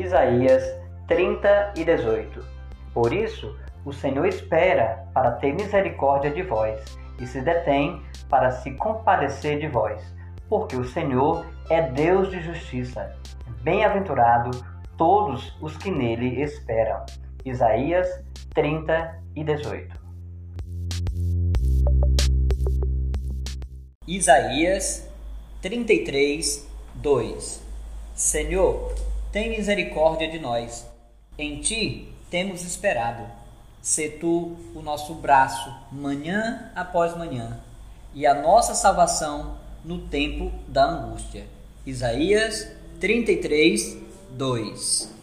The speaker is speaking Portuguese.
Isaías 30 e 18. Por isso, o Senhor espera para ter misericórdia de vós e se detém para se compadecer de vós, porque o Senhor é Deus de justiça. Bem-aventurado todos os que nele esperam. Isaías 30 e 18. Isaías 33, 2 Senhor, tem misericórdia de nós. Em ti temos esperado. Se tu o nosso braço manhã após manhã e a nossa salvação no tempo da angústia. Isaías 33, 2